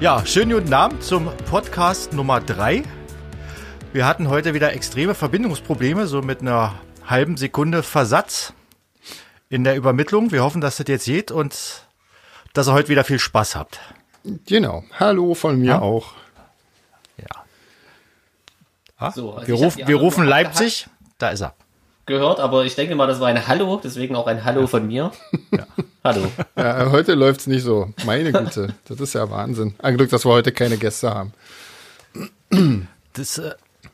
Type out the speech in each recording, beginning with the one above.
Ja, schönen guten Abend zum Podcast Nummer 3. Wir hatten heute wieder extreme Verbindungsprobleme, so mit einer halben Sekunde Versatz in der Übermittlung. Wir hoffen, dass das jetzt geht und dass ihr heute wieder viel Spaß habt. Genau. Hallo von mir Ja? auch. Ja. Ah, So, also wir, ruf, wir rufen Leipzig. Da ist er. Gehört, aber ich denke mal, das war ein Hallo, deswegen auch ein Hallo von mir. Hallo. Ja, heute läuft's nicht so. Meine Güte, das ist ja Wahnsinn. Ein Glück, dass wir heute keine Gäste haben. Das, äh,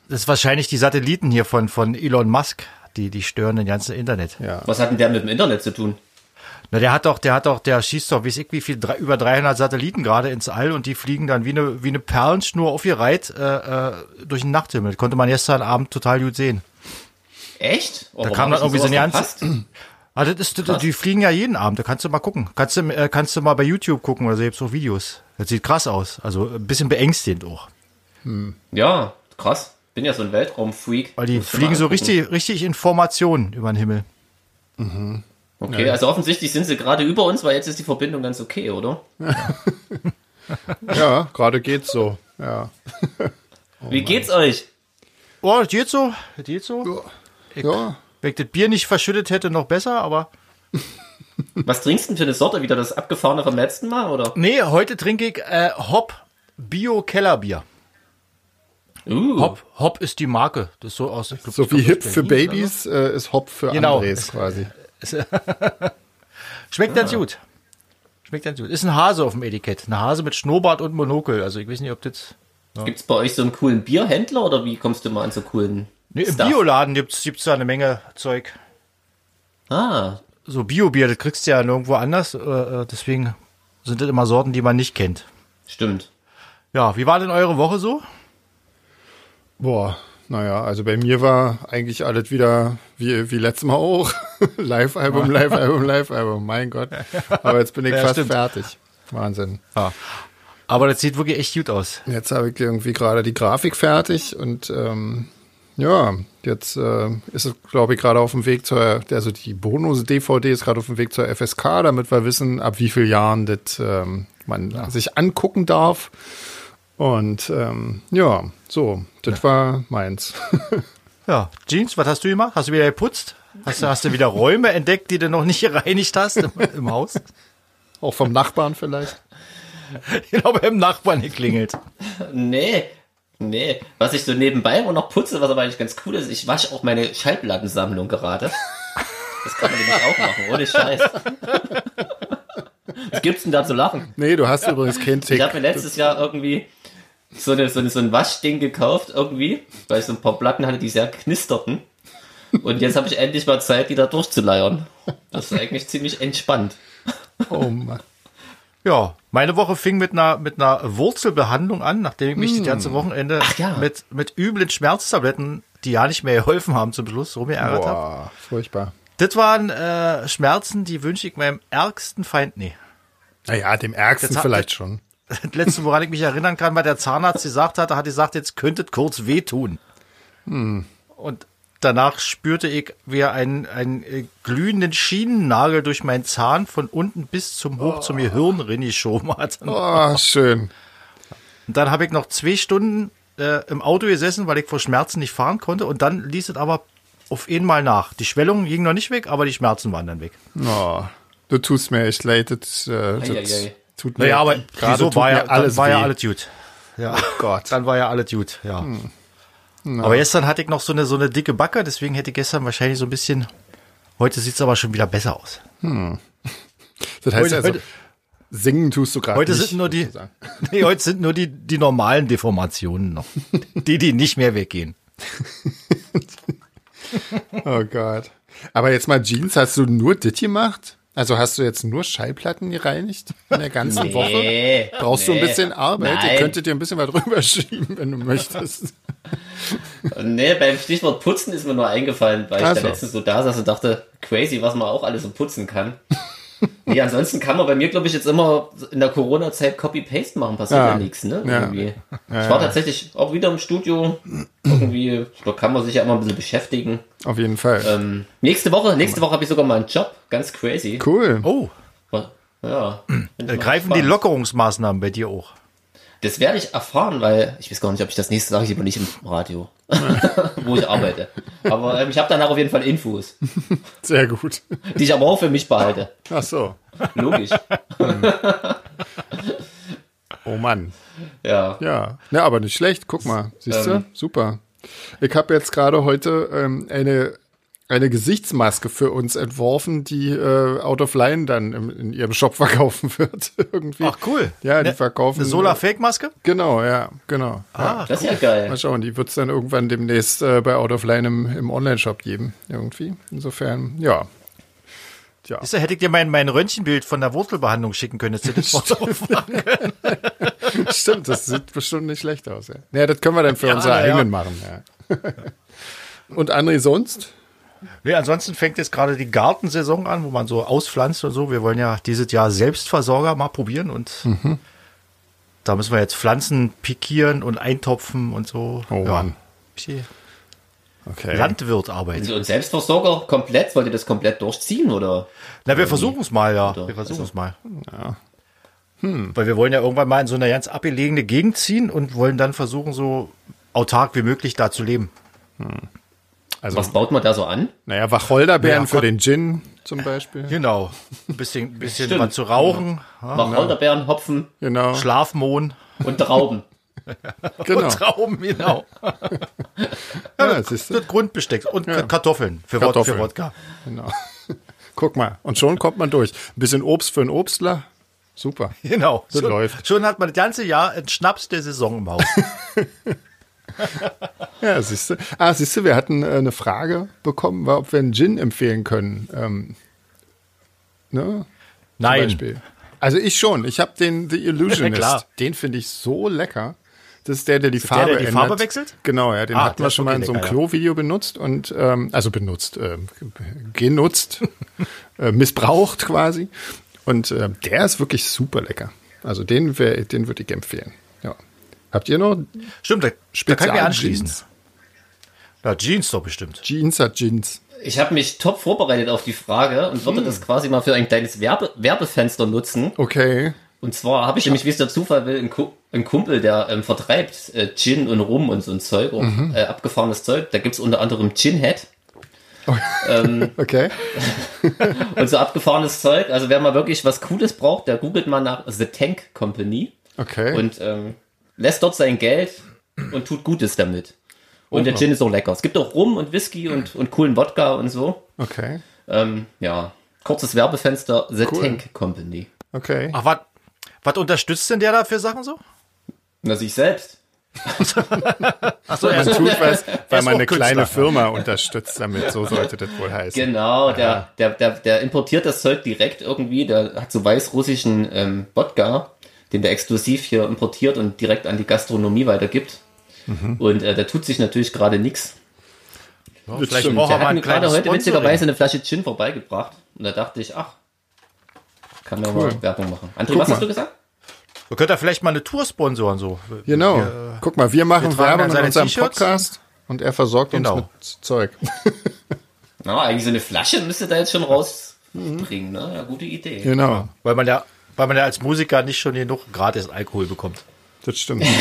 das ist wahrscheinlich die Satelliten hier von, von Elon Musk, die, die stören den ganzen Internet. Ja. Was hat denn der mit dem Internet zu tun? Na, der hat doch, der hat doch, der schießt doch, weiß ich wie viel, drei, über 300 Satelliten gerade ins All und die fliegen dann wie eine, wie eine Perlenschnur aufgereiht äh, äh, durch den Nachthimmel. Das konnte man gestern Abend total gut sehen. Echt? Oh, Da kam dann irgendwie so eine ganze, ah, das ist, das, die fliegen ja jeden Abend, da kannst du mal gucken. Kannst du, äh, kannst du mal bei YouTube gucken oder selbst so Videos. Das sieht krass aus. Also ein bisschen beängstigend auch. Ja, krass. Bin ja so ein Weltraumfreak. Weil die fliegen so richtig, richtig Informationen über den Himmel. Okay, also offensichtlich sind sie gerade über uns, weil jetzt ist die Verbindung ganz okay, oder? Ja, gerade geht's so. Ja. Wie geht's euch? Oh, das geht so, das geht so. Ja. Wenn ich das Bier nicht verschüttet hätte, noch besser, aber Was trinkst du denn für eine Sorte? Wieder das abgefahrene vom letzten Mal, oder? Nee, heute trinke ich äh, Hop Bio Kellerbier. Uh, Hop, Hop ist die Marke. Das ist so aus. ich glaub, So ich wie Hip für Babys äh, ist Hop für Genau. Andres quasi. Schmeckt ganz gut. Schmeckt ganz gut. Ist ein Hase auf dem Etikett. Ein Hase mit Schnurrbart und Monokel. Also ich weiß nicht, ob das. gibt's bei euch so einen coolen Bierhändler oder wie kommst du mal an so coolen Nee, im Stuff? Bioladen gibt's gibt's da eine Menge Zeug. Ah, So Bio-Bier, das kriegst du ja nirgendwo anders. Äh, äh, deswegen sind das immer Sorten, die man nicht kennt. stimmt. Ja, wie war denn eure Woche so? Boah, naja, also bei mir war eigentlich alles wieder wie, wie letztes Mal auch. Live-Album, Live-Album, Live-Album, mein Gott. Aber jetzt bin ich Ja, fast stimmt. fertig. Wahnsinn. Ja. Aber das sieht wirklich echt gut aus. Jetzt habe ich irgendwie gerade die Grafik fertig und ähm, ja, jetzt äh, ist es, glaube ich, gerade auf dem Weg zur, also die Bonus-DVD ist gerade auf dem Weg zur FSK, damit wir wissen, ab wie vielen Jahren das ähm, man sich angucken darf. Und ähm, ja, so, das war meins. Ja, Jeans, was hast du gemacht? Hast du wieder geputzt? Hast du, hast du wieder Räume entdeckt, die du noch nicht gereinigt hast im, im Haus? Auch vom Nachbarn vielleicht. Ich glaube, beim Nachbarn geklingelt. Nee, nee. Was ich so nebenbei immer noch putze, was aber eigentlich ganz cool ist, ich wasche auch meine Schallplattensammlung gerade. Das kann man nämlich auch machen, ohne Scheiß. Was gibt's denn da zu lachen? Nee, du hast übrigens keinen Ich Tick. habe mir letztes Jahr irgendwie so, eine, so, eine, so ein Waschding gekauft, irgendwie, weil ich so ein paar Platten hatte, die sehr knisterten. Und jetzt habe ich endlich mal Zeit, die da durchzuleiern. Das ist eigentlich ziemlich entspannt. Oh Mann. Ja, meine Woche fing mit einer, mit einer Wurzelbehandlung an, nachdem ich mich das ganze Wochenende ja. mit, mit üblen Schmerztabletten, die ja nicht mehr geholfen haben zum Schluss, rumgeärgert habe. Boah, furchtbar. Das waren äh, Schmerzen, die wünsche ich meinem ärgsten Feind nie. Naja, dem Ärgsten hat- vielleicht schon. Das letzte, woran ich mich erinnern kann, weil der Zahnarzt gesagt hat, er hat gesagt, jetzt könnte es kurz wehtun. Und danach spürte ich, wie er einen, einen äh, glühenden Schienennagel durch meinen Zahn von unten bis zum hoch zum Gehirn geschoben hat. Oh, schön. Und dann habe ich noch zwei Stunden äh, im Auto gesessen, weil ich vor Schmerzen nicht fahren konnte. Und dann ließ es aber auf einmal nach. Die Schwellung ging noch nicht weg, aber die Schmerzen waren dann weg. Oh, du tust mir echt leid. Das, äh, das tut mir Naja, aber gerade wieso war, ja, alles war ja alles gut. Ja, Gott. dann war ja alles gut, ja. Aber gestern hatte ich noch so eine, so eine dicke Backe, deswegen hätte ich gestern wahrscheinlich so ein bisschen, heute sieht es aber schon wieder besser aus. Das heißt Heute- also, heute- singen tust du gerade Heute nicht. sind nur die, nee, heute sind nur die, die normalen Deformationen noch. Die, die nicht mehr weggehen. Oh Gott. Aber jetzt mal Jeans, hast du nur das gemacht? Also hast du jetzt nur Schallplatten gereinigt in der ganzen Woche? Nee, Brauchst du ein nee. bisschen Arbeit? Nein. Ihr könntet dir ein bisschen was rüberschieben, wenn du möchtest. Nee, beim Stichwort Putzen ist mir nur eingefallen, weil ich Ach da so. letztens so da saß und dachte, crazy, was man auch alles so putzen kann. Nee, ansonsten kann man bei mir, glaube ich, jetzt immer in der Corona-Zeit Copy-Paste machen, passiert ja, Ja. nichts, ne? Ja. Irgendwie. ich war tatsächlich auch wieder im Studio. Irgendwie, da kann man sich ja immer ein bisschen beschäftigen. Auf jeden Fall. Ähm, nächste Woche, nächste Woche habe ich sogar mal einen Job, ganz crazy. cool. Oh, Ja. äh, greifen die. Lockerungsmaßnahmen bei dir auch? Das werde ich erfahren, weil ich weiß gar nicht, ob ich das nächste sage ich aber nicht im Radio, wo ich arbeite. Aber ähm, ich habe danach auf jeden Fall Infos, Sehr gut. die ich aber auch für mich behalte. Ach so. Logisch. Oh Mann. Ja. Ja. Na, aber nicht schlecht. Guck mal. Siehst du? Ähm. Super. Ich habe jetzt gerade heute ähm, eine eine Gesichtsmaske für uns entworfen, die äh, Out of Line dann im, in ihrem Shop verkaufen wird. Irgendwie. Ach, cool. Ja, die Ne- verkaufen. Eine Solar-Fake-Maske? Genau, ja, genau. ja. Ah, Das ist ja geil. Mal schauen, die wird es dann irgendwann demnächst äh, bei Out of Line im, im Online-Shop geben. Irgendwie. Insofern, ja. Tja. Du, hätte ich dir mein, mein Röntgenbild von der Wurzelbehandlung schicken können. Hätte ich das aufmachen können. Stimmt, das sieht bestimmt nicht schlecht aus. Ja, ja das können wir dann für Ja, unsere ja. eigenen machen. Ja. Und André sonst? Nee, ansonsten fängt jetzt gerade die Gartensaison an, wo man so auspflanzt und so. Wir wollen ja dieses Jahr Selbstversorger mal probieren und Mhm. da müssen wir jetzt Pflanzen pikieren und eintopfen und so. Oh Mann. bisschen Okay. Landwirtarbeit. Und Selbstversorger komplett, wollt ihr das komplett durchziehen oder? Na, wir versuchen es mal, ja. Oder- Wir versuchen es mal. Ja. Weil wir wollen ja irgendwann mal in so eine ganz abgelegene Gegend ziehen und wollen dann versuchen, so autark wie möglich da zu leben. Also, Was baut man da so an? naja, Wacholderbeeren Ja, für den Gin zum Beispiel. Genau. Ein bisschen, bisschen Stimmt. was zu rauchen. Ja. Wacholderbeeren, Hopfen Genau, Schlafmohn. und Trauben. genau. Trauben, genau. Ja, siehst du? Das Grundbesteck. Und Ja. Kartoffeln für, Wod- Kartoffeln. für Wodka. Genau. Guck mal, und schon kommt man durch. Ein bisschen Obst für einen Obstler. Super. Genau. Das schon, läuft. Schon hat man das ganze Jahr einen Schnaps der Saison im Haus. Ja, siehst du. Ah, siehst du, wir hatten äh, eine Frage bekommen, war, ob wir einen Gin empfehlen können. Ähm, ne? Zum Nein. Beispiel. Also ich schon. Ich habe den The Illusionist. klar. den finde ich so lecker. Das ist der, der die der, Farbe der die ändert. Farbe wechselt? Genau, ja, den Ah, hatten der wir schon mal in so einem ja. Klo-Video benutzt und ähm, also benutzt, ähm, genutzt, äh, missbraucht quasi. Und äh, der ist wirklich super lecker. Also den, wär- den würde ich empfehlen. Habt ihr noch Stimmt, da, da kann ich mir anschließen. Spezial-Jeans? Ja, Jeans doch bestimmt. Jeans hat Jeans. Ich habe mich top vorbereitet auf die Frage und würde das quasi mal für ein kleines Werbe Werbefenster nutzen. Okay. Und zwar habe ich nämlich, wie es der Zufall will, einen, Ku einen Kumpel, der ähm, vertreibt äh, Gin und Rum und so ein Zeug, auch, äh, abgefahrenes Zeug. Da gibt's unter anderem Gin Head Okay. und so abgefahrenes Zeug. Also wer mal wirklich was Cooles braucht, der googelt mal nach The Tank Company Okay. und ähm, lässt dort sein Geld und tut Gutes damit. Und der Gin ist auch lecker. Es gibt auch Rum und Whisky und, und coolen Wodka und so. okay. Ähm, ja, kurzes Werbefenster, The Cool. Tank Company. Okay. Ach, was was unterstützt denn der da für Sachen so? Na, sich selbst. Achso, Man tut was, weil ist man eine Künstler. kleine Firma unterstützt damit. So sollte das wohl heißen. Genau, der, der, der, der importiert das Zeug direkt irgendwie, der hat so weißrussischen ähm, Wodka, den der exklusiv hier importiert und direkt an die Gastronomie weitergibt. Mhm. Und äh, der tut sich natürlich gerade nix. Vielleicht stimmt. brauchen Der wir mal ein gerade heute Sponsoring. witzigerweise eine Flasche Gin vorbeigebracht. Und da dachte ich, ach, kann man Cool. mal Werbung machen. André, Guck was mal. hast du gesagt? Wir könnten ja vielleicht mal eine Tour sponsoren so. Genau. Wir, Guck mal, wir machen wir Werbung in unserem. Podcast und er versorgt Genau. uns mit Zeug. Na, eigentlich so eine Flasche müsste da jetzt schon rausbringen, ne? Ja, gute Idee. Genau. weil man ja weil man ja als Musiker nicht schon genug gratis Alkohol bekommt. Das stimmt.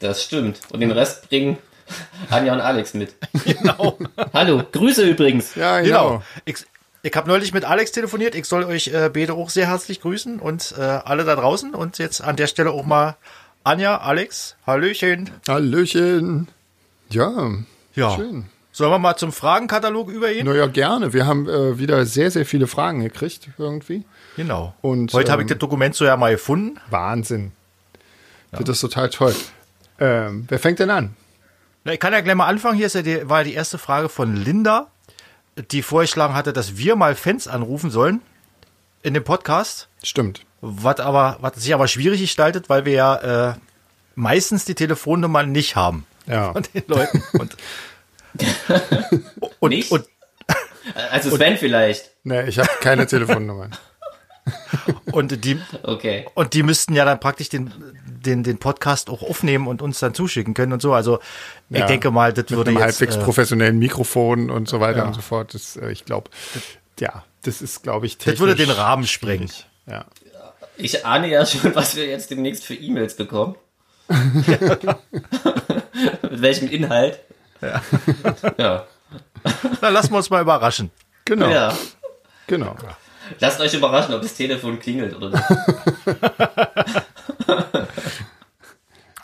Das stimmt. Und den Rest bringen Anja und Alex mit. Genau. Hallo, Grüße übrigens. Ja, genau. genau. Ich, ich habe neulich mit Alex telefoniert. Ich soll euch äh, beide auch sehr herzlich grüßen und äh, alle da draußen. Und jetzt an der Stelle auch mal Anja, Alex, Hallöchen. Hallöchen. Ja. Ja. Schön. Sollen wir mal zum Fragenkatalog übergehen? Naja, gerne. Wir haben äh, wieder sehr, sehr viele Fragen gekriegt irgendwie. Genau. Und, Heute habe ich ähm, das Dokument so ja mal gefunden. Wahnsinn. Das ist total toll. Ähm, wer fängt denn an? Na, ich kann ja gleich mal anfangen. Hier ist ja die, war die erste Frage von Linda, die vorgeschlagen hatte, dass wir mal Fans anrufen sollen in dem Podcast. Stimmt. Was aber, was sich aber schwierig gestaltet, weil wir ja äh, meistens die Telefonnummern nicht haben Ja. von den Leuten. Und, und, Nicht? und Also Sven vielleicht. Nee, ich habe keine Telefonnummer. Und die, Okay. und die müssten ja dann praktisch den, den, den Podcast auch aufnehmen und uns dann zuschicken können und so. Also ich Ja, denke mal, das Mit würde einem jetzt, halbwegs äh, professionellen Mikrofon und so weiter Ja. und so fort. Das, äh, ich glaube, ja, das ist, glaube ich, das würde den technisch Rahmen sprengen. Ja. Ich ahne ja schon, was wir jetzt demnächst für E-Mails bekommen. Mit welchem Inhalt? Ja. ja. Na, lassen wir uns mal überraschen. Genau. Ja. Genau. Lasst euch überraschen, ob das Telefon klingelt oder nicht.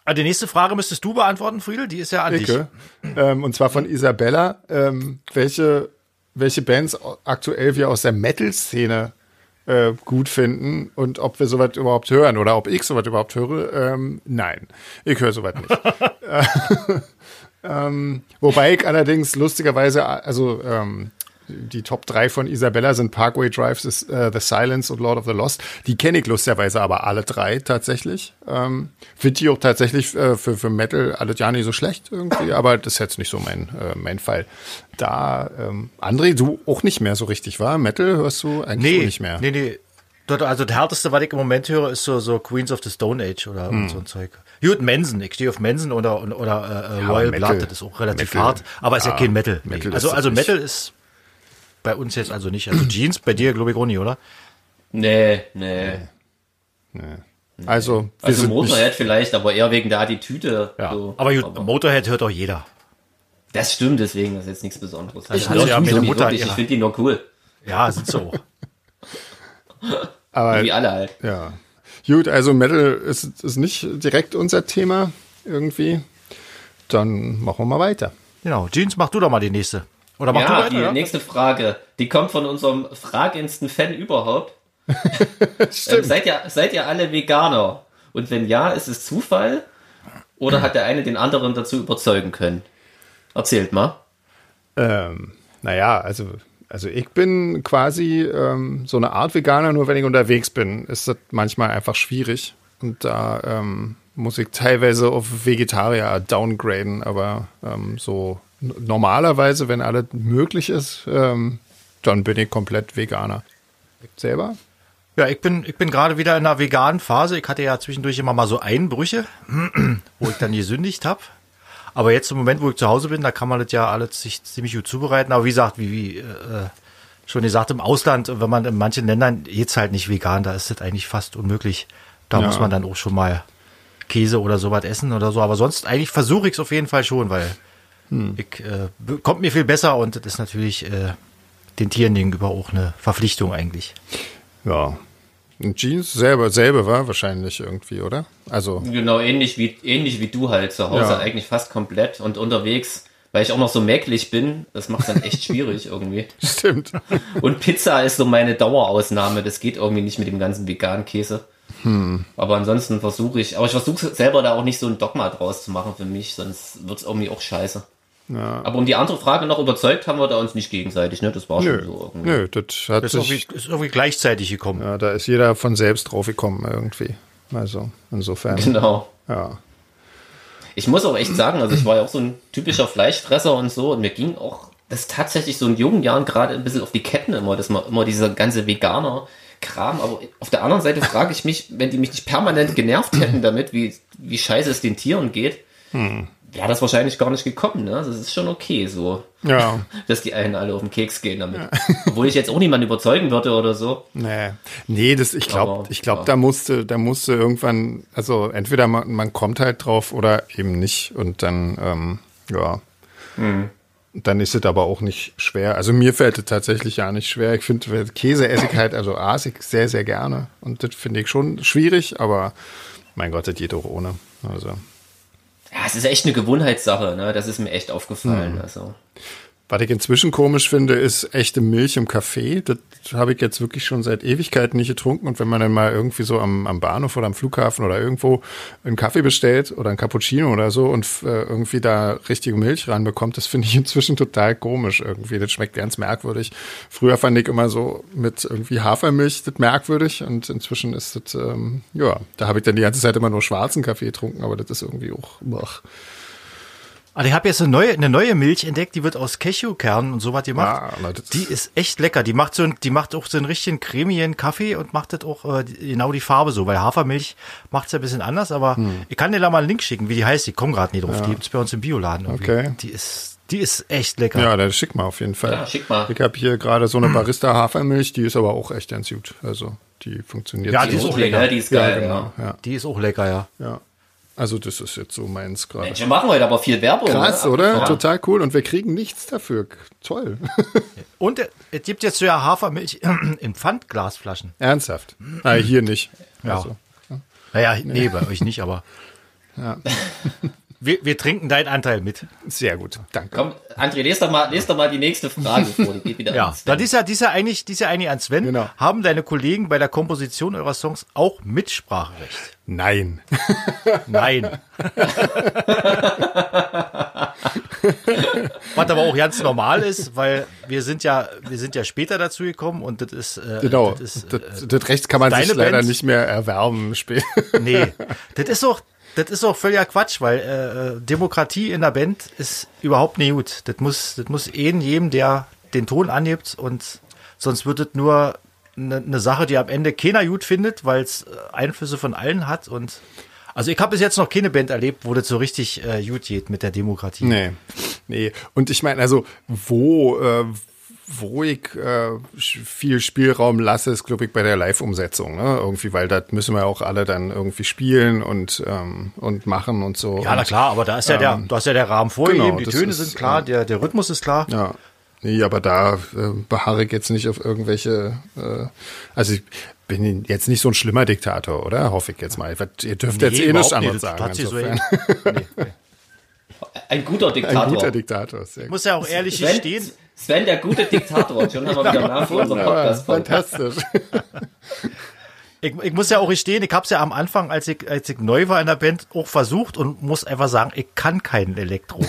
Ah, Die nächste Frage müsstest du beantworten, Friedel. Die ist ja an dich. Icke. Ähm, und zwar von Isabella. Ähm, welche, welche Bands aktuell wir aus der Metal-Szene äh, gut finden und ob wir sowas überhaupt hören oder ob ich sowas überhaupt höre. Ähm, nein, ich höre sowas nicht. ähm, wobei ich allerdings lustigerweise, also ähm, die Top 3 von Isabella sind Parkway Drive, The, äh, The Silence und Lord of the Lost. Die kenne ich lustigerweise aber alle drei tatsächlich. Ähm, Finde die auch tatsächlich äh, für, für Metal alles ja nicht so schlecht irgendwie, aber das ist jetzt nicht so mein, äh, mein Fall. Da, ähm, André, du auch nicht mehr so richtig, war? Metal hörst du eigentlich Nee, nicht mehr. nee, nee. Dort, also das härteste, was ich im Moment höre, ist so, so Queens of the Stone Age oder Hm. so ein Zeug. Gut, Manson. Ich stehe auf Manson oder, oder, oder äh, Ja, Royal. Blood. Das ist auch relativ Metal. hart. Aber ist ja, Ja, kein Metal. Metal nee. Also, also. Metal ist bei uns jetzt also nicht. Also Jeans bei dir, glaube ich, auch nicht, oder? Nee, nee. Also, wir Also sind Motorhead vielleicht, aber eher wegen der Attitüde. Ja. So. aber gut, Motorhead hört doch jeder. Das stimmt, deswegen das ist jetzt nichts Besonderes. Ich Also, höre ja ich meine finde Mutter wirklich, ihrer- ich finde die nur cool. Ja, sind so auch. aber, Wie alle halt. ja. Gut, also Metal ist, ist nicht direkt unser Thema irgendwie. Dann machen wir mal weiter. Genau. Jeans, mach du doch mal die nächste. Oder mach du Ja, weiter, die ja? nächste Frage, die kommt von unserem fragendsten Fan überhaupt. ähm, seid, ihr, seid ihr alle Veganer? Und wenn ja, ist es Zufall? Oder hat der eine den anderen dazu überzeugen können? Erzählt mal. Ähm, naja, also, also ich bin quasi ähm, so eine Art Veganer, nur wenn ich unterwegs bin, ist das manchmal einfach schwierig. Und da ähm, muss ich teilweise auf Vegetarier downgraden, aber ähm, so normalerweise, wenn alles möglich ist, ähm, dann bin ich komplett Veganer. Selber? Ja, ich bin, ich bin gerade wieder in einer veganen Phase. Ich hatte ja zwischendurch immer mal so Einbrüche, wo ich dann gesündigt habe. Aber jetzt im Moment, wo ich zu Hause bin, da kann man das ja alles sich ziemlich gut zubereiten. Aber wie gesagt, wie, wie äh, schon gesagt, im Ausland, wenn man in manchen Ländern geht's halt nicht vegan, da ist das eigentlich fast unmöglich. Da Ja. muss man dann auch schon mal Käse oder sowas essen oder so. Aber sonst eigentlich versuche ich es auf jeden Fall schon, weil ich, äh, kommt mir viel besser und das ist natürlich äh, den Tieren gegenüber auch eine Verpflichtung eigentlich. Ja. Jeans selber, selber war wahrscheinlich irgendwie, oder? Also, Genau, ähnlich wie, ähnlich wie du halt zu Hause, Ja. eigentlich fast komplett und unterwegs, weil ich auch noch so mäklig bin, das macht dann echt schwierig irgendwie. stimmt. Und Pizza ist so meine Dauerausnahme, das geht irgendwie nicht mit dem ganzen veganen Käse. Hm. Aber ansonsten versuche ich, aber ich versuche selber da auch nicht so ein Dogma draus zu machen für mich, sonst wird es irgendwie auch scheiße. Aber um die andere Frage noch überzeugt, haben wir da uns nicht gegenseitig, ne? Das war Nö, schon so irgendwie. nö, das hat Das ist sich irgendwie, ist irgendwie gleichzeitig gekommen. Ja, da ist jeder von selbst drauf gekommen irgendwie. Also insofern. Genau. Ja. Ich muss auch echt sagen, also ich war ja auch so ein typischer Fleischfresser und so und mir ging auch das tatsächlich so in jungen Jahren gerade ein bisschen auf die Ketten immer, dass man immer dieser ganze Veganer Kram, aber auf der anderen Seite frage ich mich, wenn die mich nicht permanent genervt hätten damit, wie, wie scheiße es den Tieren geht, wäre das wahrscheinlich gar nicht gekommen, ne? Das ist schon okay so, Ja. dass die einen alle auf den Keks gehen damit. Obwohl ich jetzt auch niemanden überzeugen würde oder so. Nee. Nee, das, ich glaube, ich glaube, ja. da musste, da musste irgendwann, also entweder man, man kommt halt drauf oder eben nicht. Und dann, ähm, ja. Dann ist es aber auch nicht schwer. Also mir fällt es tatsächlich ja nicht schwer. Ich finde Käse esse ich halt, also aß ich sehr, sehr gerne. Und das finde ich schon schwierig, aber mein Gott, das geht auch ohne. Also. Ja, es ist echt eine Gewohnheitssache, ne? Das ist mir echt aufgefallen. Also. Was ich inzwischen komisch finde, ist echte Milch im Kaffee. Das habe ich jetzt wirklich schon seit Ewigkeiten nicht getrunken. Und wenn man dann mal irgendwie so am, am Bahnhof oder am Flughafen oder irgendwo einen Kaffee bestellt oder einen Cappuccino oder so und äh, irgendwie da richtige Milch ranbekommt, das finde ich inzwischen total komisch irgendwie. Das schmeckt ganz merkwürdig. Früher fand ich immer so mit irgendwie Hafermilch das merkwürdig und inzwischen ist das, ähm, ja, da habe ich dann die ganze Zeit immer nur schwarzen Kaffee getrunken, aber das ist irgendwie auch, ach, Also ich habe jetzt eine neue, eine neue Milch entdeckt, die wird aus Cashewkernen und sowas gemacht. Ah, na, das- die ist echt lecker. Die macht so, ein- die macht auch so einen richtigen cremigen Kaffee und macht das auch äh, die- genau die Farbe so, weil Hafermilch macht's ja ein bisschen anders, aber Hm. ich kann dir da mal einen Link schicken, wie die heißt. Ich komme gerade nicht drauf. Die gibt's bei uns im Bioladen. irgendwie. Okay. Die ist, die ist echt lecker. Ja, das schick mal auf jeden Fall. Ja, schick mal. Ich habe hier gerade so eine Barista Hafermilch, die ist aber auch echt ganz gut. Also die funktioniert Ja, so. die ist auch lecker. ne? Die ist ja, geil, genau. Ja, Die ist auch lecker, ja. ja. Also das ist jetzt so meins gerade. Mensch, wir machen heute aber viel Werbung. Krass, ne? oder? Ja. Total cool. Und wir kriegen nichts dafür. Toll. Und es gibt jetzt so ja Hafermilch in Pfandglasflaschen. Ernsthaft. Ah, hier nicht. Ja. Also, Naja, nee, bei euch nicht, aber ja. Wir, wir trinken deinen Anteil mit. Sehr gut. Danke. Komm, André, lest doch, mal, lest doch mal die nächste Frage vor. Die geht wieder Ja, das Sven. ist ja, die ist ja eigentlich, die ist ja eigentlich an Sven. Genau. Haben deine Kollegen bei der Komposition eurer Songs auch Mitspracherecht? Nein. Nein. Was aber auch ganz normal ist, weil wir sind ja, wir sind ja später dazu gekommen und das ist, äh, Genau. das ist, Das, äh, das Recht kann man sich leider Band? nicht mehr erwerben später. nee, das ist doch, das ist doch völliger Quatsch, weil äh, Demokratie in der Band ist überhaupt nicht gut. Das muss, das muss jeden, jedem, der den Ton anhebt und sonst wird es nur eine ne Sache, die am Ende keiner gut findet, weil es Einflüsse von allen hat und also ich habe bis jetzt noch keine Band erlebt, wo das so richtig äh, gut geht mit der Demokratie. Nee. Nee. Und ich meine, also, wo, äh, wo ich äh, viel Spielraum lasse, ist, glaube ich, bei der Live-Umsetzung. Ne? Irgendwie, weil das müssen wir auch alle dann irgendwie spielen und, ähm, und machen und so. Ja, na klar, aber da ist ja der, du hast ja der Rahmen vorgegeben, genau, die Töne ist, sind klar, der, der Rhythmus ist klar. Ja. Nee, aber da äh, beharre ich jetzt nicht auf irgendwelche, äh, also ich bin jetzt nicht so ein schlimmer Diktator, oder? Hoffe ich jetzt mal. Ihr dürft jetzt eh nichts anderes sagen. so insofern. nee, nee. Ein guter Ein Diktator. guter Diktator, sehr Ich gut. muss ja auch ehrlich stehen. Sven, der gute Diktator. Schon haben wir wieder Namen für unseren Podcast. fantastisch. Ich, ich muss ja auch gestehen, ich habe es ja am Anfang, als ich, als ich neu war in der Band, auch versucht und muss einfach sagen, ich kann keinen Elektro.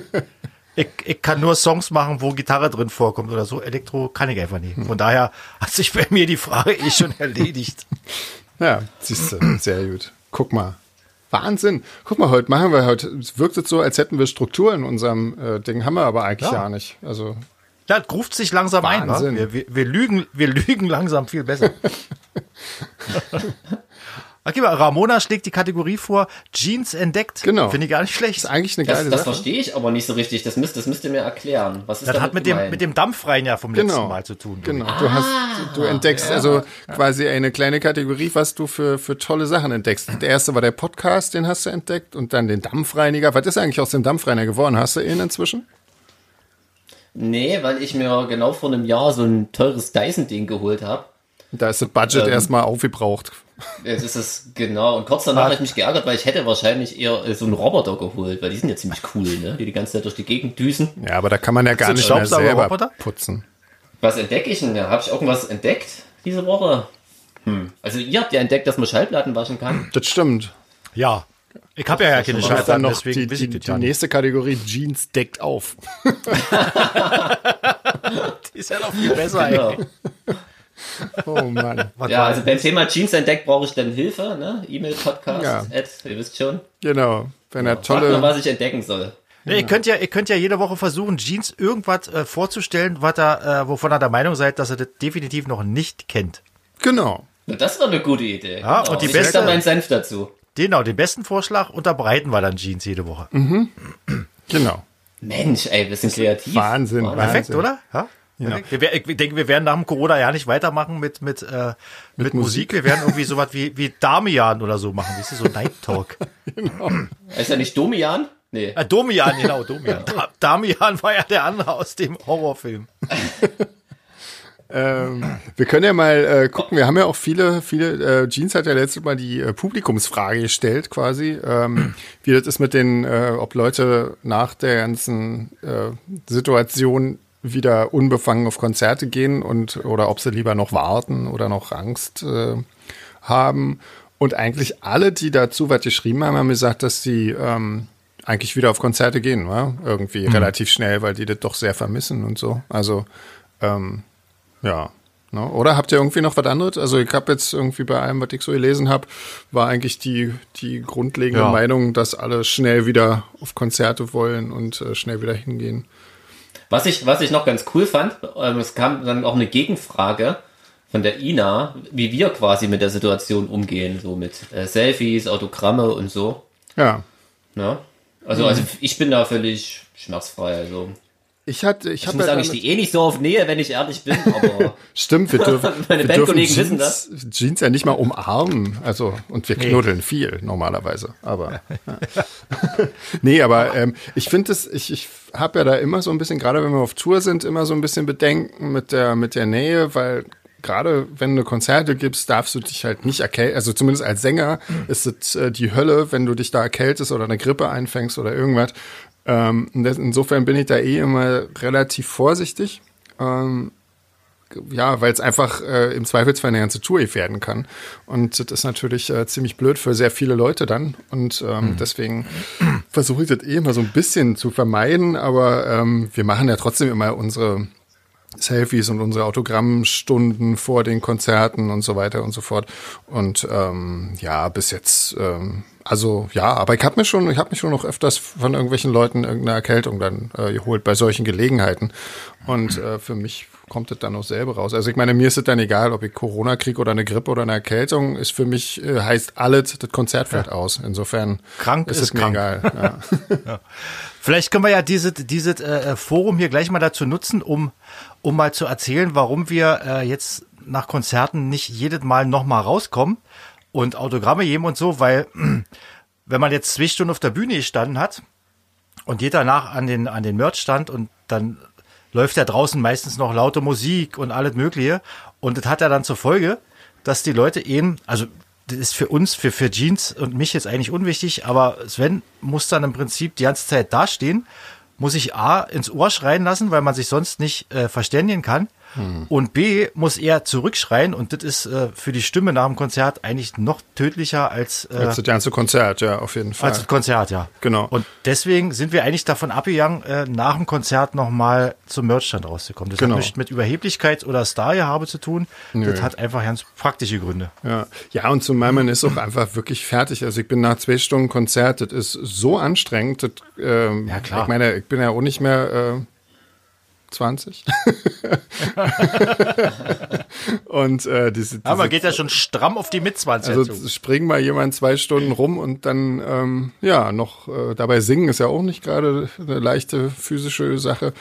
ich, ich kann nur Songs machen, wo Gitarre drin vorkommt oder so. Elektro kann ich einfach nicht. Von daher hat sich bei mir die Frage eh schon erledigt. Ja, siehst du, sehr gut. Guck mal. Wahnsinn. Guck mal, heute machen wir heute, es wirkt jetzt so, als hätten wir Struktur in unserem äh, Ding, haben wir aber eigentlich Ja. ja nicht. Also, Ja, das ruft sich langsam ein. Wa? Wahnsinn. Wir, wir, wir, lügen, wir lügen langsam viel besser. Okay, Ramona schlägt die Kategorie vor, Jeans entdeckt. Genau. Finde ich gar nicht schlecht. ist eigentlich eine Das, geile das Sache. verstehe ich aber nicht so richtig. Das müsst, das müsst ihr mir erklären. Was ist Das hat mit dem, mit dem Dampfrein ja vom letzten Genau. Mal zu tun. Genau. Du hast, du entdeckst also quasi eine kleine Kategorie, was du für, für tolle Sachen entdeckst. Der erste war der Podcast, den hast du entdeckt und dann den Dampfreiniger. Was ist eigentlich aus dem Dampfreiniger geworden? Hast du ihn inzwischen? Nee, weil ich mir genau vor einem Jahr so ein teures Dyson-Ding geholt habe. Da ist das Budget Ähm. erstmal aufgebraucht. Jetzt ist es genau. Und kurz danach habe ich mich geärgert, weil ich hätte wahrscheinlich eher äh, so einen Roboter geholt, weil die sind ja ziemlich cool, ne? Die die ganze Zeit durch die Gegend düsen. Ja, aber da kann man ja gar nicht mehr selber Staubsaugerroboter? putzen. Was entdecke ich denn? da? Habe ich irgendwas entdeckt diese Woche? Hm. Also ihr habt ja entdeckt, dass man Schallplatten waschen kann. Das stimmt. Ja. Ich habe ja, ja keine dann Schallplatten, noch deswegen die, die, die ja nicht. nächste Kategorie Jeans deckt auf. Die ist ja noch viel besser, Genau. ey. Oh Mann. Was Ja, also beim Thema Jeans entdeckt brauche ich dann Hilfe, ne? E-Mail, Podcast, Ja. Ad, ihr wisst schon. Genau. Wenn er mal, tolle. was ich entdecken soll. Nee, ihr könnt ja, ihr könnt ja jede Woche versuchen, Jeans irgendwas äh, vorzustellen, was er, äh, wovon er der Meinung seid, dass er das definitiv noch nicht kennt. Genau. Na, das war eine gute Idee. Ja, und die ich beste- meinen Senf dazu. Genau, den besten Vorschlag unterbreiten wir dann Jeans jede Woche. Genau. Mensch, ey, wir sind kreativ. Wahnsinn, Wahnsinn. Perfekt, oder? Ja. Wir, wer- ich denke, wir werden nach dem Corona ja nicht weitermachen mit, mit, äh, mit, Musik. Wir werden irgendwie sowas wie, wie Damian oder so machen. Weißt du, so Night Talk. Ist ja nicht Domian? Nee. Äh, Domian, genau, Domian. Da, Damian war ja der andere aus dem Horrorfilm. Ähm, wir können ja mal äh, gucken, wir haben ja auch viele, viele, äh, Jeans hat ja letztes Mal die äh, Publikumsfrage gestellt quasi, ähm, wie das ist mit den, äh, ob Leute nach der ganzen äh, Situation wieder unbefangen auf Konzerte gehen und oder ob sie lieber noch warten oder noch Angst äh, haben. Und eigentlich alle, die dazu was geschrieben haben, haben gesagt, dass sie ähm, eigentlich wieder auf Konzerte gehen, wa? irgendwie relativ schnell, weil die das doch sehr vermissen und so. Also ähm, ja. Ne? Oder habt ihr irgendwie noch was anderes? Also ich habe jetzt irgendwie bei allem, was ich so gelesen habe, war eigentlich die, die grundlegende Ja. Meinung, dass alle schnell wieder auf Konzerte wollen und äh, schnell wieder hingehen. Was ich, was ich noch ganz cool fand, ähm, es kam dann auch eine Gegenfrage von der Ina, wie wir quasi mit der Situation umgehen, so mit äh, Selfies, Autogramme und so. Ja. Ne? Also, also ich bin da völlig schmerzfrei. Also Ich hatte, ich, Ich muss ja sagen, ich stehe eh nicht so auf Nähe, wenn ich ehrlich bin, aber Stimmt, wir dürfen, Meine wir dürfen Jeans, wissen das. Jeans ja nicht mal umarmen. Also, und wir knuddeln viel normalerweise. Aber ja. nee, aber ähm, ich finde es, ich, ich habe ja da immer so ein bisschen, gerade wenn wir auf Tour sind, immer so ein bisschen Bedenken mit der, mit der Nähe, weil gerade wenn du Konzerte gibst, darfst du dich halt nicht erkälten. Also zumindest als Sänger ist es äh, die Hölle, wenn du dich da erkältest oder eine Grippe einfängst oder irgendwas. Ähm, insofern bin ich da eh immer relativ vorsichtig. Ähm, ja, weil es einfach äh, im Zweifelsfall eine ganze Tour gefährden kann. Und das ist natürlich äh, ziemlich blöd für sehr viele Leute dann. Und ähm, deswegen versuche ich das eh immer so ein bisschen zu vermeiden. Aber ähm, wir machen ja trotzdem immer unsere Selfies und unsere Autogrammstunden vor den Konzerten und so weiter und so fort. Und ähm, ja, bis jetzt, ähm, also ja, aber ich habe mir schon, ich habe mich schon noch öfters von irgendwelchen Leuten irgendeine Erkältung dann äh, geholt bei solchen Gelegenheiten. Und äh, für mich kommt das dann auch selber raus. Also ich meine, mir ist es dann egal, ob ich Corona kriege oder eine Grippe oder eine Erkältung, ist für mich, äh, heißt alles, das Konzert fällt aus. Insofern Krank ist ist es mir krank. egal. Ja. Vielleicht können wir ja dieses dieses äh, Forum hier gleich mal dazu nutzen, um um mal zu erzählen, warum wir äh, jetzt nach Konzerten nicht jedes Mal nochmal rauskommen und Autogramme geben und so, weil wenn man jetzt zwei Stunden auf der Bühne gestanden hat und geht danach an den an den Merchstand und dann läuft ja draußen meistens noch laute Musik und alles Mögliche und das hat ja dann zur Folge, dass die Leute eben, also das ist für uns, für, für Jeans und mich jetzt eigentlich unwichtig, aber Sven muss dann im Prinzip die ganze Zeit dastehen, muss ich A ins Ohr schreien lassen, weil man sich sonst nicht äh, verständigen kann. Und B muss er zurückschreien und das ist äh, für die Stimme nach dem Konzert eigentlich noch tödlicher als, äh, Jetzt das ganze Konzert, ja, auf jeden Fall. als das Konzert, ja. Genau. Und deswegen sind wir eigentlich davon abgegangen, äh, nach dem Konzert nochmal zum Merchstand rauszukommen. Das Genau. hat nichts mit Überheblichkeit oder Stargehabe zu tun. Das hat einfach ganz praktische Gründe. Ja, ja und zumal man ist auch einfach wirklich fertig. Also ich bin nach zwei Stunden Konzert, das ist so anstrengend. Das, ähm, Ja, klar. Ich meine, ich bin ja auch nicht mehr äh, 20. und äh, diese, diese Aber man geht ja schon stramm auf die Mitzwanziger also zu. springt mal jemand zwei Stunden rum und dann ähm, ja noch äh, dabei singen ist ja auch nicht gerade eine leichte physische Sache.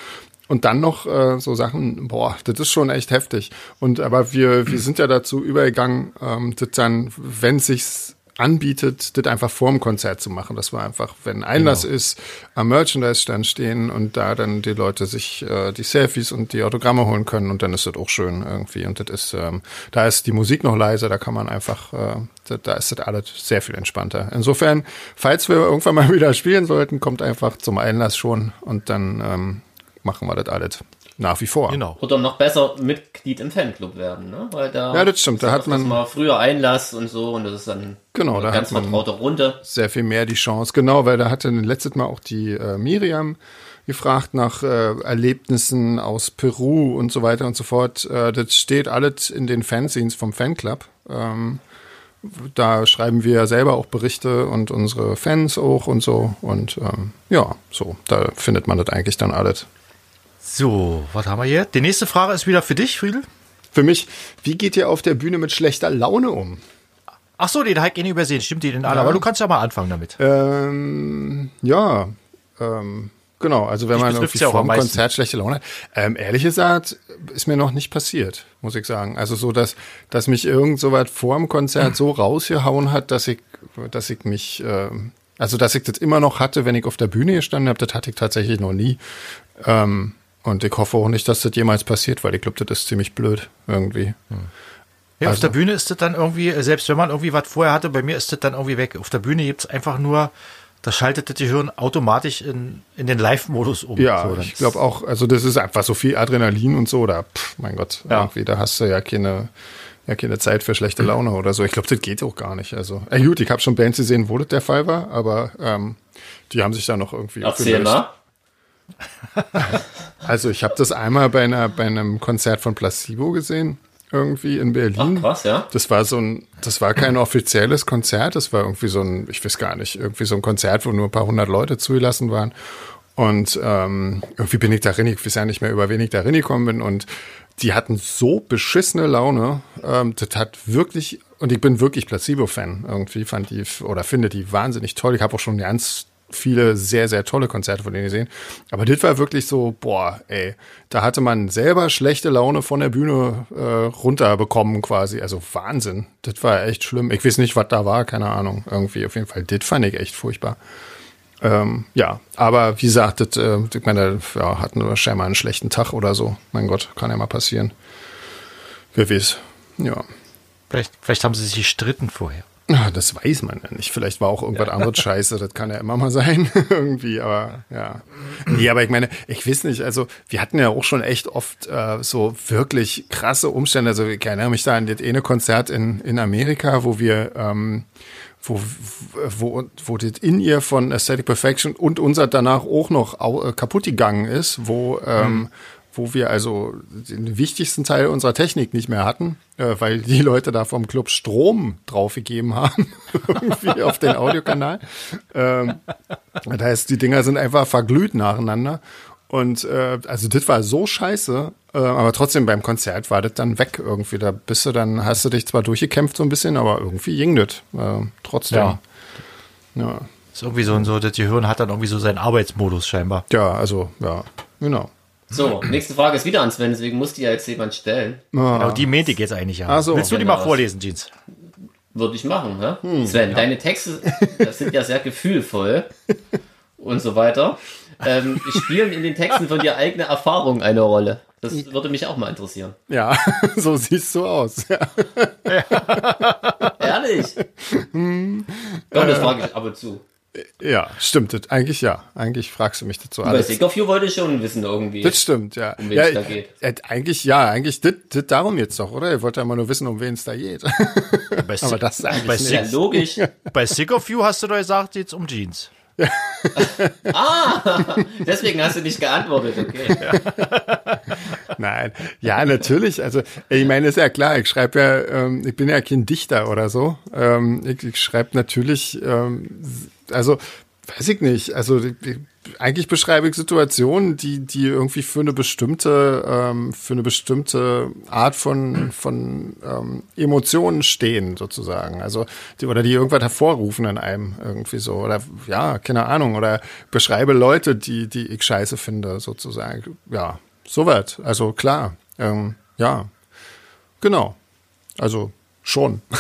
Und dann noch äh, so Sachen, boah, das ist schon echt heftig. Und aber wir, wir sind ja dazu übergegangen, ähm, das dann, wenn sich's anbietet, das einfach vorm Konzert zu machen. Das war einfach, wenn Einlass ist, am Merchandise-Stand stehen und da dann die Leute sich äh, die Selfies und die Autogramme holen können und dann ist das auch schön irgendwie. Und das ist, ähm, da ist die Musik noch leise, da kann man einfach, äh, da, da ist das alles sehr viel entspannter. Insofern, falls wir irgendwann mal wieder spielen sollten, kommt einfach zum Einlass schon und dann ähm, machen wir das alles nach wie vor. Genau. Oder noch besser Mitglied im Fanclub werden, ne? Weil da Ja, das stimmt, da hat man- mal früher Einlass und so und das ist dann Genau, eine da ganz hat man- vertraute Runde. sehr viel mehr die Chance. Genau, weil da hatte letztes Mal auch die äh, Miriam gefragt nach äh, Erlebnissen aus Peru und so weiter und so fort. Äh, das steht alles in den Fanzines vom Fanclub. Ähm, da schreiben wir selber auch Berichte und unsere Fans auch und so. Und ähm, ja, so, da findet man das eigentlich dann alles. So, was haben wir hier? Die nächste Frage ist wieder für dich, Friedel. Für mich, wie geht ihr auf der Bühne mit schlechter Laune um? Ach so, den habe ich ihn übersehen. Stimmt, den alle. Aber du kannst ja mal anfangen damit. Ähm, ja, ähm, genau. Also wenn Dich man irgendwie ja vor dem. Konzert schlechte Laune hat. Ähm, ehrlich gesagt, ist mir noch nicht passiert, muss ich sagen. Also so, dass, dass mich irgend so was vor dem Konzert so rausgehauen hat, dass ich, dass ich mich, ähm, also dass ich das immer noch hatte, wenn ich auf der Bühne gestanden habe, das hatte ich tatsächlich noch nie. Ähm, und ich hoffe auch nicht, dass das jemals passiert, weil ich glaube, das ist ziemlich blöd irgendwie. Ja, auf Also- der Bühne ist das dann irgendwie, selbst wenn man irgendwie was vorher hatte, bei mir ist das dann irgendwie weg. Auf der Bühne gibt's einfach nur, da schaltet das Gehirn automatisch in, in den Live-Modus um. Ja, So, ich glaube auch, also das ist einfach so viel Adrenalin und so, da, pff, mein Gott, Ja. irgendwie, da hast du ja keine, ja keine Zeit für schlechte Laune oder so. Ich glaube, das geht auch gar nicht. Also, äh, gut, ich habe schon Bands gesehen, wo das der Fall war, aber ähm, die haben sich da noch irgendwie Erzähl mal. Also ich habe das einmal bei, einer, bei einem Konzert von Placebo gesehen, irgendwie in Ach, Berlin. krass, ja. Das war so ein, das war kein offizielles Konzert, das war irgendwie so ein, ich weiß gar nicht, irgendwie so ein Konzert, wo nur ein paar hundert Leute zugelassen waren. Und ähm, irgendwie bin ich da rein, ich weiß ja nicht mehr, über wen ich da reingekommen bin. Und die hatten so beschissene Laune. Ähm, das hat wirklich, und ich bin wirklich Placebo-Fan irgendwie, fand die, oder finde die wahnsinnig toll. Ich habe auch schon ganz viele sehr, sehr tolle Konzerte von denen gesehen. Aber das war wirklich so, boah, ey, da hatte man selber schlechte Laune von der Bühne äh, runterbekommen quasi. Also Wahnsinn. Das war echt schlimm. Ich weiß nicht, was da war, keine Ahnung. Irgendwie auf jeden Fall. Das fand ich echt furchtbar. Ähm, ja, aber wie gesagt, das, äh, ich meine, ja, hatten wir scheinbar einen schlechten Tag oder so. Mein Gott, kann ja mal passieren. Wer weiß. Ja. Vielleicht, vielleicht haben sie sich gestritten vorher. Das weiß man ja nicht. Vielleicht war auch irgendwas anderes scheiße. Das kann ja immer mal sein. Irgendwie, aber ja. Nee, aber ich meine, ich weiß nicht. Also, wir hatten ja auch schon echt oft äh, so wirklich krasse Umstände. Also, ich erinnere mich da an das eine Konzert in, in Amerika, wo wir, ähm, wo, wo, wo das in ihr von Aesthetic Perfection und unser danach auch noch au, äh, kaputt gegangen ist, wo, ähm, wo wir also den wichtigsten Teil unserer Technik nicht mehr hatten, äh, weil die Leute da vom Club Strom draufgegeben haben, irgendwie auf den Audiokanal. Ähm, das heißt, die Dinger sind einfach verglüht nacheinander. Und äh, also das war so scheiße, äh, aber trotzdem beim Konzert war das dann weg irgendwie. Da bist du dann, hast du dich zwar durchgekämpft so ein bisschen, aber irgendwie ging das äh, trotzdem. Ja. ja. Ist irgendwie so, so, das Gehirn hat dann irgendwie so seinen Arbeitsmodus scheinbar. Ja, also, ja, genau. So, nächste Frage ist wieder an Sven, deswegen muss die ja jetzt jemand stellen. Genau, die ich jetzt eigentlich ja. Ach so. Willst du die Genau. mal vorlesen, Jeans? Würde ich machen, hä? Sven, deine Texte das sind ja sehr gefühlvoll und so weiter. Ähm, spielen in den Texten von dir eigene Erfahrungen eine Rolle? Das würde mich auch mal interessieren. Ja, so siehst du aus. Ja. Ehrlich? Komm, das frage ich ab und zu. Ja, stimmt. Das, eigentlich ja. Eigentlich fragst du mich dazu Bei alles. Sick of You wollte ich schon wissen irgendwie. Das stimmt, ja. Um wen ja, es da geht. äh, eigentlich ja, eigentlich das, das darum jetzt doch, oder? Ihr wollt ja immer nur wissen, um wen es da geht. Bei, Aber Sick- das ist eigentlich bei, nicht. ja, Sick, logisch. bei Sick of You hast du doch gesagt, jetzt um Jeans. Deswegen hast du nicht geantwortet, okay. Nein, ja, natürlich. Also ich meine, ist ja klar. Ich schreibe ja, ähm, ich bin ja kein Dichter oder so. Ähm, ich ich schreibe natürlich, ähm, also weiß ich nicht. Also ich, eigentlich beschreibe ich Situationen, die die irgendwie für eine bestimmte ähm, für eine bestimmte Art von von ähm, Emotionen stehen sozusagen. Also die, oder die irgendwas hervorrufen in einem irgendwie so oder ja, keine Ahnung oder beschreibe Leute, die die ich scheiße finde sozusagen. Ja, soweit. Also klar. Ähm, ja, genau. Also schon.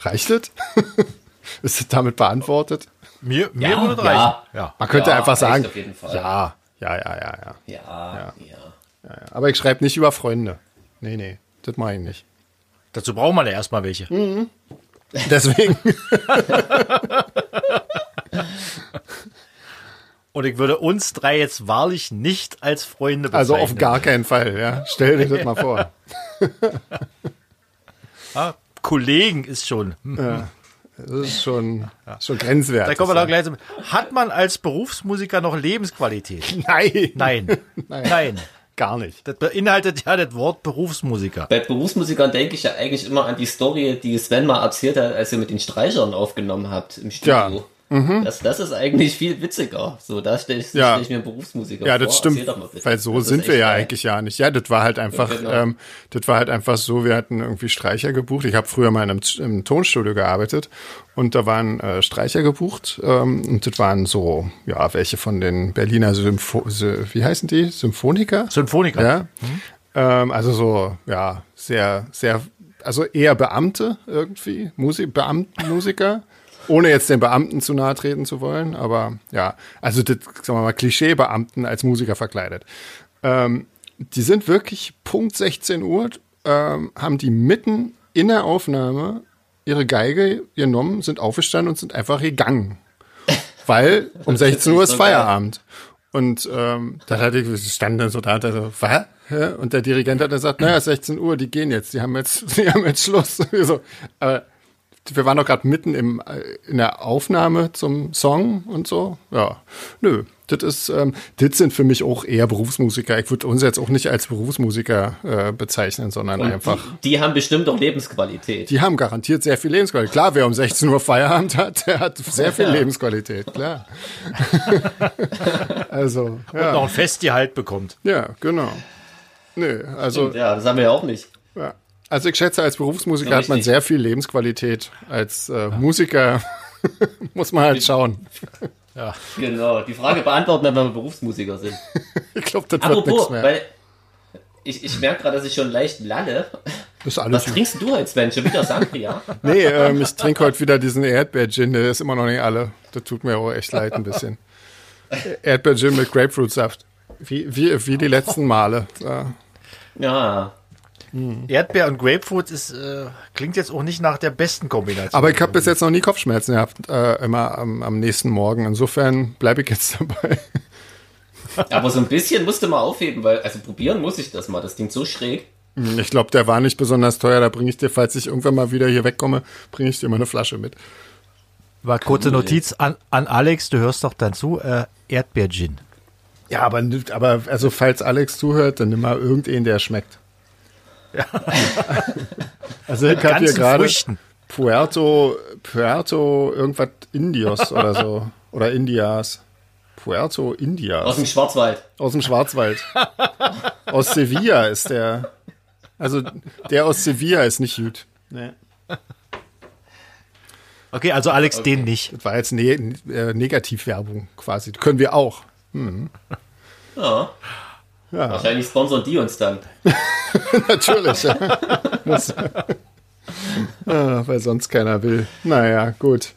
Reicht es? Ist es damit beantwortet? Mir, mir Ja, würde ja. reichen. Ja. Man könnte Ja, einfach sagen, auf jeden Fall. ja, ja, ja, ja, ja, Ja, ja. ja, ja. Aber ich schreibe nicht über Freunde. Nee, nee, das mache ich nicht. Dazu braucht man ja erstmal welche. Deswegen. Und ich würde uns drei jetzt wahrlich nicht als Freunde bezeichnen. Also auf gar keinen Fall, ja. Stell dir das mal vor. Ja, Kollegen ist schon. Hm. Das ist schon, schon grenzwertig. Da kommen wir doch gleich zum. Hat man als Berufsmusiker noch Lebensqualität? Nein, Nein. Nein. gar nicht. Das beinhaltet ja das Wort Berufsmusiker. Bei Berufsmusikern denke ich ja eigentlich immer an die Story, die Sven mal erzählt hat, als ihr mit den Streichern aufgenommen habt im Studio. Das, das ist eigentlich viel witziger. So, da stelle ich, Ja. stell ich mir einen Berufsmusiker Ja, vor. das stimmt, weil so Das sind wir ja geil. eigentlich ja nicht. Ja, das war halt einfach, Ja, genau. ähm, das war halt einfach so, wir hatten irgendwie Streicher gebucht. Ich habe früher mal in einem, im Tonstudio gearbeitet und da waren äh, Streicher gebucht ähm, und das waren so, ja, welche von den Berliner Sympho Sy- wie heißen die? Symphoniker? Symphoniker. Ja. Ähm, also so, ja, sehr, sehr, also eher Beamte irgendwie, Musik, Beamtenmusiker. Ohne jetzt den Beamten zu nahe treten zu wollen, aber ja, also das, sagen wir mal, Klischee-Beamten als Musiker verkleidet. Ähm, die sind wirklich Punkt 16 Uhr, ähm, haben die mitten in der Aufnahme ihre Geige genommen, sind aufgestanden und sind einfach gegangen. Weil um 16 Uhr ist. Feierabend. Und ähm, dann hatte ich, stand dann so da, und dachte so, was? Und der Dirigent hat dann gesagt, naja, 16 Uhr, die gehen jetzt, die haben jetzt, die haben jetzt Schluss. So, aber wir waren doch gerade mitten im, äh, in der Aufnahme zum Song und so. Ja, nö, das ist, ähm, das sind für mich auch eher Berufsmusiker. Ich würde uns jetzt auch nicht als Berufsmusiker äh, bezeichnen, sondern Und einfach. Die, die haben bestimmt auch Lebensqualität. Die haben garantiert sehr viel Lebensqualität. Klar, wer um 16 Uhr Feierabend hat, der hat sehr viel Lebensqualität, klar. also, Noch ja, ein Festgehalt bekommt. ja, genau. Nö, also, ja, das haben wir ja auch nicht. ja. Also ich schätze, als Berufsmusiker hat man sehr viel Lebensqualität. Als äh, Musiker Muss man halt schauen. Ja. Genau, die Frage beantworten, wenn wir Berufsmusiker sind. Ich glaube, das wird nichts Apropos, mehr. weil ich, ich merke gerade, dass ich schon leicht lalle. ist alles Was gut. trinkst du heute, Sven? Schon wieder Sangria? Nee, ähm, ich trinke heute wieder diesen Erdbeer-Gin, der ist immer noch nicht alle. Das tut mir auch echt leid ein bisschen. Erdbeer-Gin mit Grapefruitsaft. Wie, wie, wie die letzten Male. Ja. Ja. Erdbeer und Grapefruit ist, äh, klingt jetzt auch nicht nach der besten Kombination. Aber ich habe bis jetzt noch nie Kopfschmerzen gehabt, äh, immer am, am nächsten Morgen. Insofern bleibe ich jetzt dabei. Aber so ein bisschen musste mal aufheben, weil, also probieren muss ich das mal. Das klingt so schräg. Ich glaube, der war nicht besonders teuer. Da bringe ich dir, falls ich irgendwann mal wieder hier wegkomme, bringe ich dir mal eine Flasche mit. War kurze Notiz an, an Alex, du hörst doch dann zu, äh, Erdbeer-Gin. Ja, aber, aber also falls Alex zuhört, dann nimm mal irgendeinen, der schmeckt. Also ich habe hier gerade. Puerto, Puerto irgendwas Indios oder so. Oder Indias. Puerto Indias. Aus dem Schwarzwald. Aus dem Schwarzwald. aus Sevilla ist der. Also der aus Sevilla ist nicht gut. Nee. Okay, also Alex, den nicht. Das war jetzt ne äh, Negativwerbung quasi. Können wir auch. Ja. Ja, Wahrscheinlich sponsern die uns dann. natürlich. ja. Weil sonst keiner will. Naja, gut.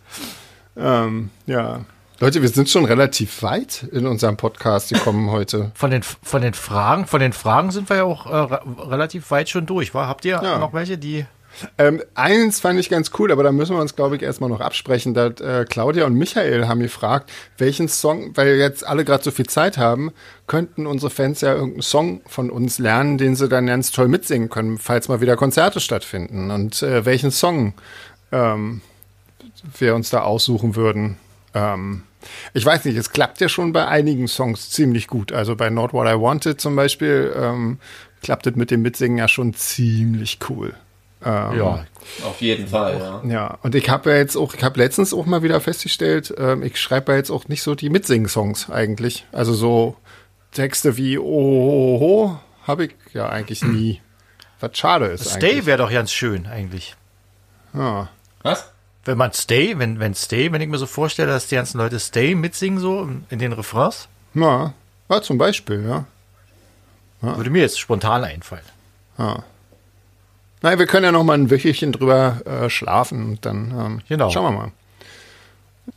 Ähm, ja. Leute, wir sind schon relativ weit in unserem Podcast gekommen heute. Von den, von den Fragen, von den Fragen sind wir ja auch äh, re- relativ weit schon durch, war? Habt ihr Ja. noch welche, die Ähm, eins fand ich ganz cool, aber da müssen wir uns, glaube ich, erstmal noch absprechen. Da, äh, Claudia und Michael haben gefragt, welchen Song, weil jetzt alle gerade so viel Zeit haben, könnten unsere Fans ja irgendeinen Song von uns lernen, den sie dann ganz toll mitsingen können, falls mal wieder Konzerte stattfinden. Und äh, welchen Song ähm, wir uns da aussuchen würden. Ähm, ich weiß nicht, es klappt ja schon bei einigen Songs ziemlich gut. Also bei Not What I Wanted zum Beispiel ähm, klappt es mit dem Mitsingen ja schon ziemlich cool. Ähm, ja, Auf jeden Fall, ja. ja, und ich habe ja jetzt auch, ich habe letztens auch mal wieder festgestellt, ähm, ich schreibe ja jetzt auch nicht so die Mitsing-Songs eigentlich. Also so Texte wie Oh, oh, oh habe ich ja eigentlich nie. Was schade ist Stay wäre doch ganz schön eigentlich. Ja. Was? Wenn man Stay, wenn, wenn Stay, wenn ich mir so vorstelle, dass die ganzen Leute Stay mitsingen so in den Refrains, Ja, ja, zum Beispiel, ja. würde mir jetzt spontan einfallen. ja. Nein, wir können ja noch mal ein Wöchelchen drüber äh, schlafen und dann ähm, Genau. schauen wir mal.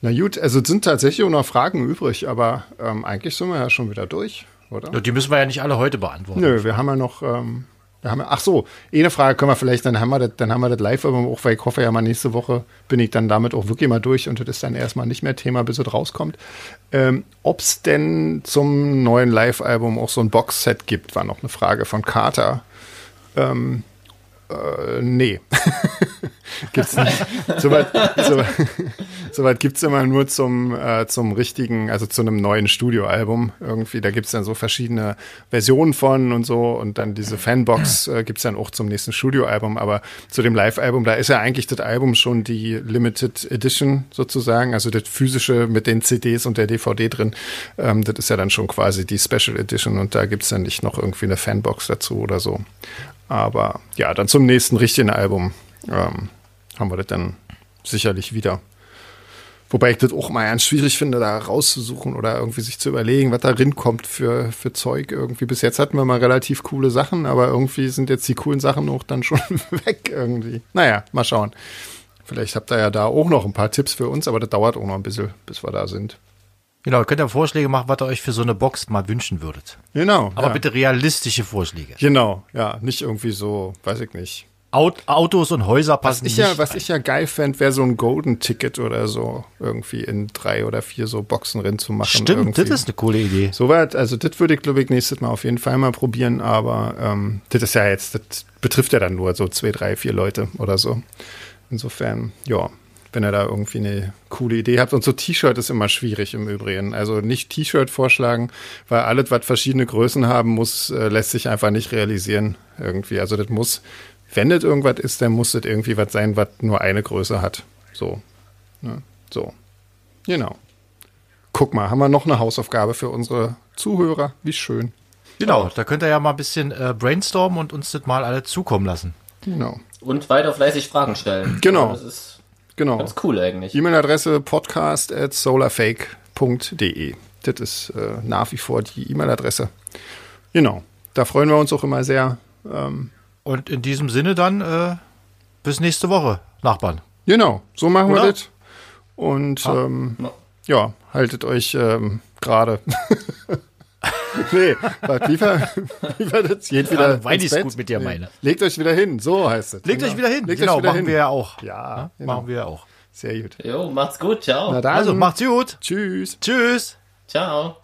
Na gut, also es sind tatsächlich auch noch Fragen übrig, aber ähm, eigentlich sind wir ja schon wieder durch, oder? Nur Die müssen wir ja nicht alle heute beantworten. Nö, wir haben ja noch, ähm, wir haben ja, ach so, eine Frage können wir vielleicht, dann haben wir das, dann haben wir das live, aber auch, weil ich hoffe ja mal nächste Woche bin ich dann damit auch wirklich mal durch und das ist dann erstmal nicht mehr Thema, bis es rauskommt. Ähm, Ob es denn zum neuen Live-Album auch so ein Boxset gibt, war noch eine Frage von Carter. Ähm, äh, nee. gibt's nicht. Soweit so, soweit gibt's immer nur zum, äh, zum richtigen, also zu einem neuen Studioalbum irgendwie. Da gibt's dann so verschiedene Versionen von und so und dann diese Fanbox äh, gibt's dann auch zum nächsten Studioalbum. Aber zu dem Live-Album, da ist ja eigentlich das Album schon die Limited Edition sozusagen, also das physische mit den CDs und der DVD drin. Ähm, das ist ja dann schon quasi die Special Edition und da gibt's dann nicht noch irgendwie eine Fanbox dazu oder so. Aber ja, dann zum nächsten richtigen Album ähm, haben wir das dann sicherlich wieder. Wobei ich das auch mal ganz schwierig finde, da rauszusuchen oder irgendwie sich zu überlegen, was da drin kommt für, für Zeug irgendwie. Bis jetzt hatten wir mal relativ coole Sachen, aber irgendwie sind jetzt die coolen Sachen auch dann schon weg irgendwie. Naja, mal schauen. Vielleicht habt ihr ja da auch noch ein paar Tipps für uns, aber das dauert auch noch ein bisschen, bis wir da sind. Genau, ihr könnt ja Vorschläge machen, was ihr euch für so eine Box mal wünschen würdet. Genau. Aber ja. bitte realistische Vorschläge. Genau, ja, nicht irgendwie so, weiß ich nicht. Aut Autos und Häuser Was passen ich, nicht. ja, was ich ja geil fände, wäre so ein Golden Ticket oder so, irgendwie in drei oder vier so Boxen drin zu machen. Stimmt, irgendwie. das ist eine coole Idee. Soweit, also das würde ich, glaube ich, nächstes Mal auf jeden Fall mal probieren, aber ähm, das ist ja jetzt, das betrifft ja dann nur so zwei, drei, vier Leute oder so. Insofern, ja, wenn ihr da irgendwie eine coole Idee habt. Und so T-Shirt ist immer schwierig im Übrigen. Also nicht T-Shirt vorschlagen, weil alles, was verschiedene Größen haben muss, äh, lässt sich einfach nicht realisieren irgendwie. Also das muss, wenn das irgendwas ist, dann muss das irgendwie was sein, was nur eine Größe hat. So. Ne? So. Genau. Guck mal, haben wir noch eine Hausaufgabe für unsere Zuhörer? Wie schön. Genau, da könnt ihr ja mal ein bisschen äh, brainstormen und uns das mal alle zukommen lassen. Genau. Und weiter fleißig Fragen stellen. Genau. Das ist Genau. Ganz cool eigentlich. E-Mail-Adresse podcast at solarfake.de. Das ist äh, nach wie vor die E-Mail-Adresse. Genau. Da freuen wir uns auch immer sehr. Ähm, Und in diesem Sinne dann äh, bis nächste Woche, Nachbarn. genau, so machen wir Oder? das. Und ähm, ja, haltet euch ähm, gerade. nee, was, wie, war, wie war das? Geht wieder Ja, weil ich's Bett? gut mit dir meine. Legt euch wieder hin, so heißt es. Legt Genau. euch wieder hin. Legt genau, euch wieder machen hin. wir ja auch. Ja, genau. Machen wir ja auch. Sehr gut. Jo, macht's gut. Ciao. Na dann, Also macht's gut. tschüss. Tschüss. Ciao.